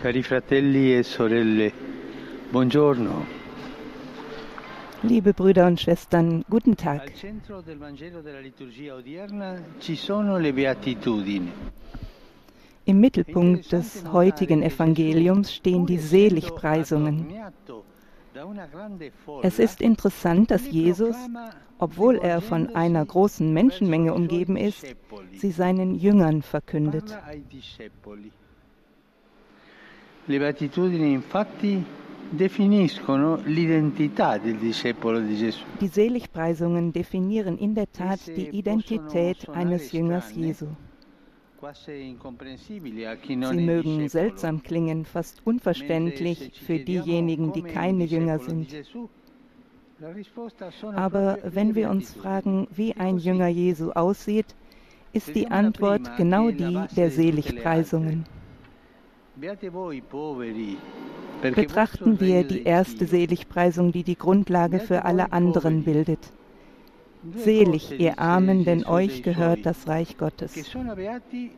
Cari fratelli e sorelle, buongiorno. Liebe Brüder und Schwestern, guten Tag. Im Mittelpunkt des heutigen Evangeliums stehen die Seligpreisungen. Es ist interessant, dass Jesus, obwohl er von einer großen Menschenmenge umgeben ist, sie seinen Jüngern verkündet. Le beatitudini infatti definiscono l'identità del discepolo di Gesù. Die Seligpreisungen definieren in der Tat die Identität eines Jüngers Jesu. Sie mögen seltsam klingen, fast unverständlich für diejenigen, die keine Jünger sind. Aber wenn wir uns fragen, wie ein Jünger Jesu aussieht, ist die Antwort genau die der Seligpreisungen. Betrachten wir die erste Seligpreisung, die die Grundlage für alle anderen bildet. Selig, ihr Armen, denn euch gehört das Reich Gottes. e.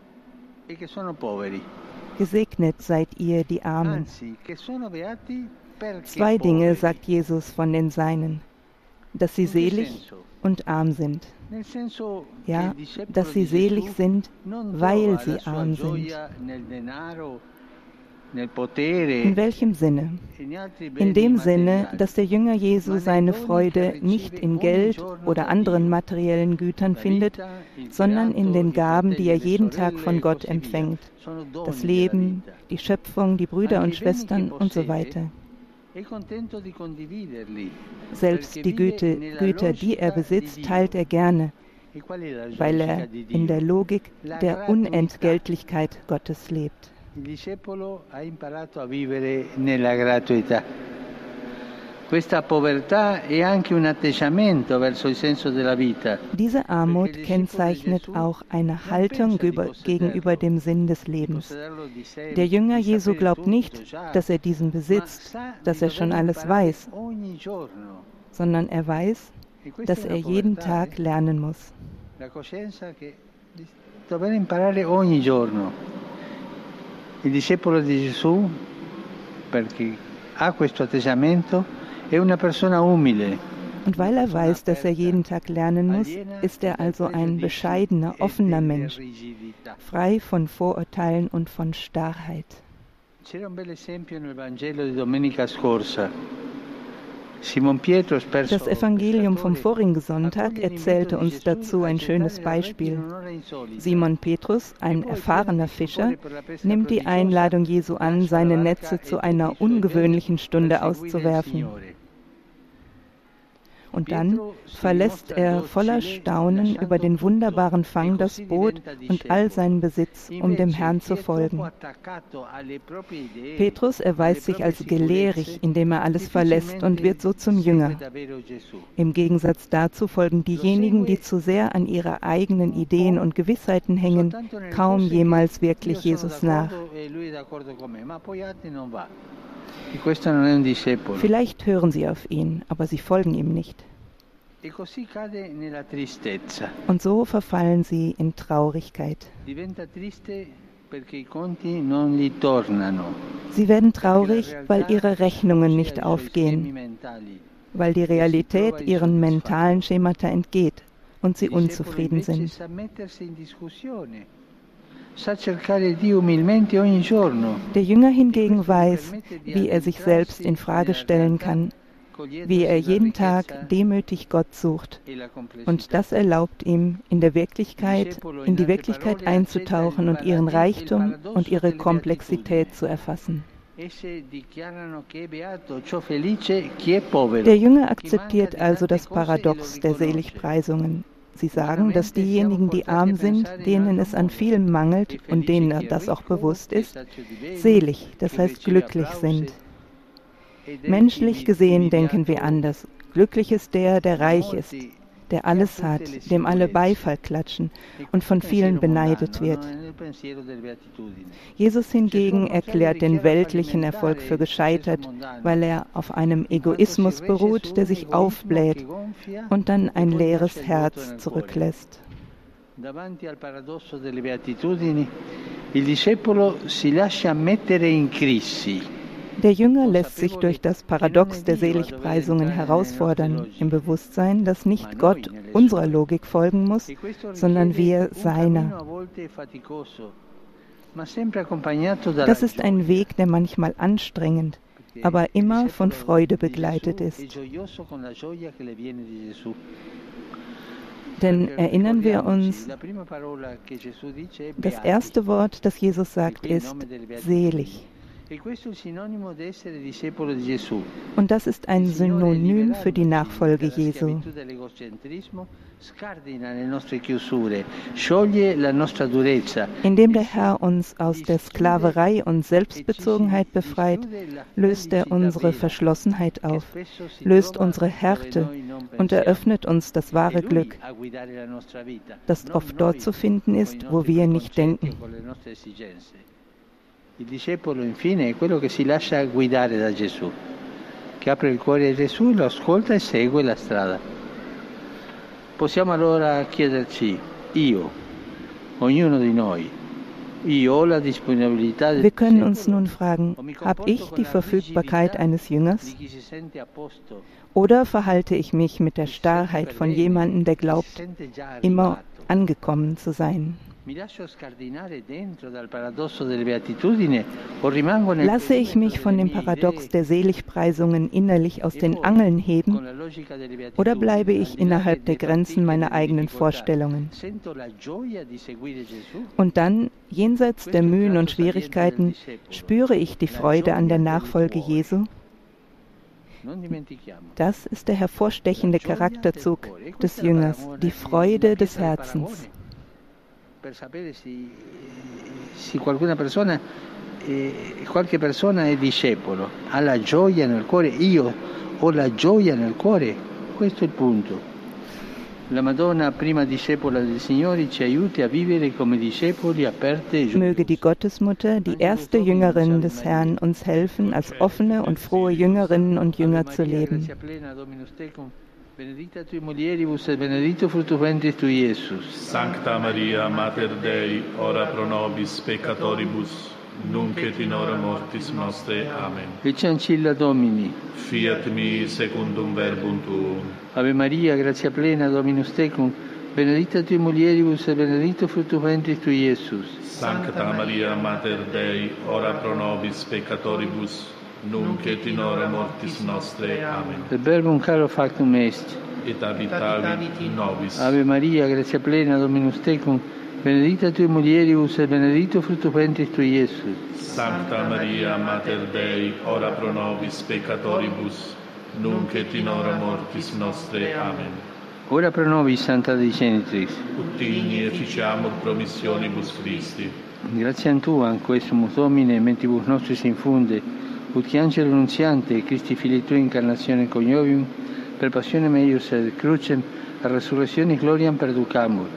Gesegnet seid ihr, die Armen. Zwei Dinge sagt Jesus von den Seinen, dass sie selig und arm sind. Ja, dass sie selig sind, weil sie arm sind. In welchem Sinne? e in dem Sinne, dass der Jünger Jesu seine Freude nicht in Geld oder anderen materiellen Gütern findet, sondern in den Gaben, die er jeden Tag von Gott empfängt. Das Leben, die Schöpfung, die Brüder und Schwestern und so weiter. Selbst die Güte, Güter, die er besitzt, teilt er gerne, weil er in der Logik der Unentgeltlichkeit Gottes lebt. Discepolo ha imparato a vivere nella gratuità. Questa povertà è anche un atteggiamento verso il senso della vita. Diese Armut kennzeichnet auch eine Haltung über, gegenüber dem Sinn des Lebens. Der Jünger Jesu glaubt nicht, dass er diesen besitzt, dass er schon alles weiß, sondern er weiß, dass er jeden Tag lernen muss. La coscienza che dover imparare ogni giorno. Il discepolo di Gesù, perché ha questo atteggiamento, è una persona umile. Und weil er weiß, dass er jeden Tag lernen muss, ist er also ein bescheidener, offener Mensch, frei von Vorurteilen und von Starrheit. C'era un bel esempio nel Vangelo di domenica scorsa. Das Evangelium vom vorigen Sonntag erzählte uns dazu ein schönes Beispiel. Simon Petrus, ein erfahrener Fischer, nimmt die Einladung Jesu an, seine Netze zu einer ungewöhnlichen Stunde auszuwerfen. Und dann verlässt er voller Staunen über den wunderbaren Fang das Boot und all seinen Besitz, um dem Herrn zu folgen. Petrus erweist sich als gelehrig, indem er alles verlässt und wird so zum Jünger. Im Gegensatz dazu folgen diejenigen, die zu sehr an ihre eigenen Ideen und Gewissheiten hängen, kaum jemals wirklich Jesus nach. Vielleicht hören sie auf ihn, aber sie folgen ihm nicht. Und so verfallen sie in Traurigkeit. Sie werden traurig, weil ihre Rechnungen nicht aufgehen, weil die Realität ihren mentalen Schemata entgeht und sie unzufrieden sind. Der Jünger hingegen weiß, wie er sich selbst in Frage stellen kann, wie er jeden Tag demütig Gott sucht. Und das erlaubt ihm, in der Wirklichkeit, in die Wirklichkeit einzutauchen und ihren Reichtum und ihre Komplexität zu erfassen. Der Jünger akzeptiert also das Paradox der Seligpreisungen. Sie sagen, dass diejenigen, die arm sind, denen es an vielem mangelt und denen das auch bewusst ist, selig, das heißt glücklich sind. Menschlich gesehen denken wir anders. Glücklich ist der, der reich ist, der alles hat, dem alle Beifall klatschen und von vielen beneidet wird. Jesus hingegen erklärt den weltlichen Erfolg für gescheitert, weil er auf einem Egoismus beruht, der sich aufbläht und dann ein leeres Herz zurücklässt. Il discepolo si lascia mettere in crisi. Der Jünger lässt sich durch das Paradox der Seligpreisungen herausfordern, im Bewusstsein, dass nicht Gott unserer Logik folgen muss, sondern wir seiner. Das ist ein Weg, der manchmal anstrengend, aber immer von Freude begleitet ist. Denn erinnern wir uns, das erste Wort, das Jesus sagt, ist selig. Und das ist ein Synonym für die Nachfolge Jesu. Indem der Herr uns aus der Sklaverei und Selbstbezogenheit befreit, löst er unsere Verschlossenheit auf, löst unsere Härte und eröffnet uns das wahre Glück, das oft dort zu finden ist, wo wir nicht denken. Il discepolo infine è quello che si lascia guidare da Gesù, che apre il cuore a Gesù, lo ascolta e segue la strada. Possiamo allora chiederci, io, ognuno di noi, Wir können uns nun fragen, habe ich die Verfügbarkeit eines Jüngers? Oder verhalte ich mich mit der Starrheit von jemandem, der glaubt, immer angekommen zu sein? Lasse ich mich von dem Paradox der Seligpreisungen innerlich aus den Angeln heben? oder bleibe ich innerhalb der Grenzen meiner eigenen Vorstellungen? Und dann, jenseits der Mühen und Schwierigkeiten, spüre ich die Freude an der Nachfolge Jesu? Das ist der hervorstechende Charakterzug des Jüngers, die Freude des Herzens per sapere se, se qualcuna persona, eh, qualche persona è discepolo, ha la gioia nel cuore, io ho la gioia nel cuore, questo è il punto. La Madonna, prima discepola del Signore, ci aiuti a vivere come discepoli aperte e Möge die Gottesmutter, die erste Jüngerin des Herrn, uns helfen, als offene und frohe Jüngerinnen und Jünger zu leben. Benedicta tui mulieribus et benedictus fructus ventris tui, Iesus. Sancta Maria, Mater Dei, ora pro nobis peccatoribus, nunc et in hora mortis nostre. Amen. Ecce ancilla Domini. Fiat mi secundum verbum tuum. Ave Maria, gratia plena, Dominus tecum, benedicta tui mulieribus et benedictus fructus ventris tui, Iesus. Sancta Maria, Mater Dei, ora pro nobis peccatoribus, nunc et in hora mortis nostre. Amen. Per verbum caro factum est. Et habitavit in nobis. Ave Maria, gratia plena, Dominus tecum, benedicta tui mulieribus et benedictus fructus ventris tui, Iesus. Sancta Maria, Mater Dei, ora pro nobis peccatoribus, nunc et in hora mortis nostre. Amen. Ora pro nobis, Santa Dei Genitrix. Ut digni efficiamur promissionibus Christi. Grazie a Tua, questo Domine, mentibus nostris infunde, ut angelo nunziante, Christi fili Tui incarnazione coniovium, per passione meius et crucem, a resurrezione gloriam perducamur,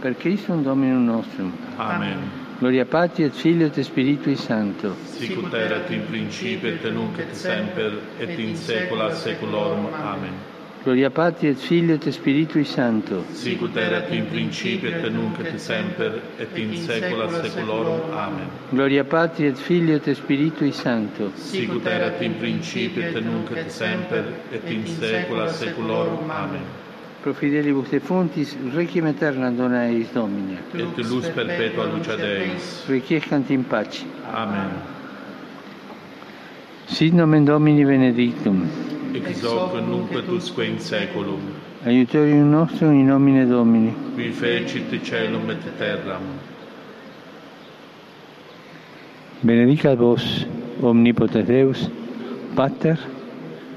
per Christum Dominum nostrum. Amen. Gloria Patri et Filio et Spiritui Sancto. Sicut erat in principio et nunc et semper et in saecula saeculorum. Amen. Gloria Patri et Filio et Spiritui Sancto. Sicut erat in principio et nunc et semper et in saecula saeculorum. Amen. Gloria Patri et Filio et Spiritui Sancto. Sicut erat in principio et nunc et semper et in saecula saeculorum. Amen. Pro fidelibus defuntis, requiem aeterna dona eis Domine. Et luz perpetua luce Deis. Requiescant in pace. Amen. Sit nomen Domini benedictum. Ex hoc nunc et usque in saeculum. Aiutorium nostrum in nomine Domini. Qui fecit celum et terram. Benedicat vos, omnipotens Deus, Pater,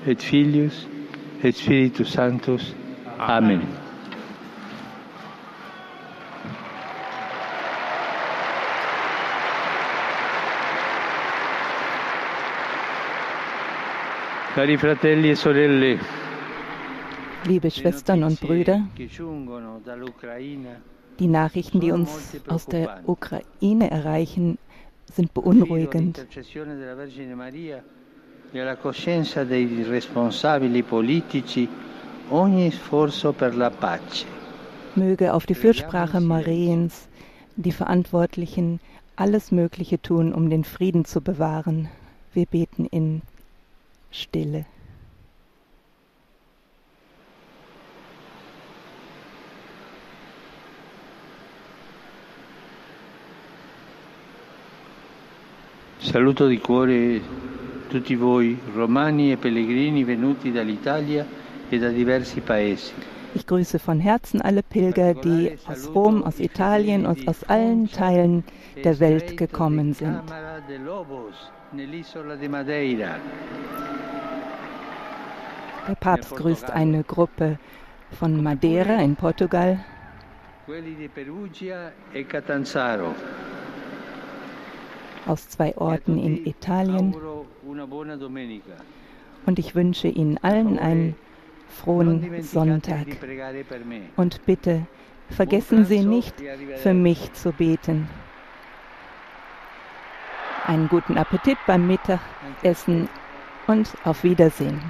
et Filius, et Spiritus Sanctus. Amen. Cari fratelli e sorelle, Liebe Schwestern und Brüder, die Nachrichten, die uns aus der Ukraine erreichen, sind beunruhigend. alla coscienza dei responsabili politici ogni sforzo per la pace. Möge auf die Fürsprache Mariens die Verantwortlichen alles Mögliche tun, um den Frieden zu bewahren. Wir beten in Stille. Saluto di cuore tutti voi, romani e pellegrini venuti dall'Italia e da diversi paesi. Ich grüße von Herzen alle Pilger, die aus Rom, aus Italien und aus allen Teilen der Welt gekommen sind. Der Papst grüßt eine Gruppe von Madeira in Portugal, aus zwei Orten in Italien. Und ich wünsche Ihnen allen einen frohen Sonntag. Und bitte vergessen Sie nicht, für mich zu beten. Einen guten Appetit beim Mittagessen und auf Wiedersehen.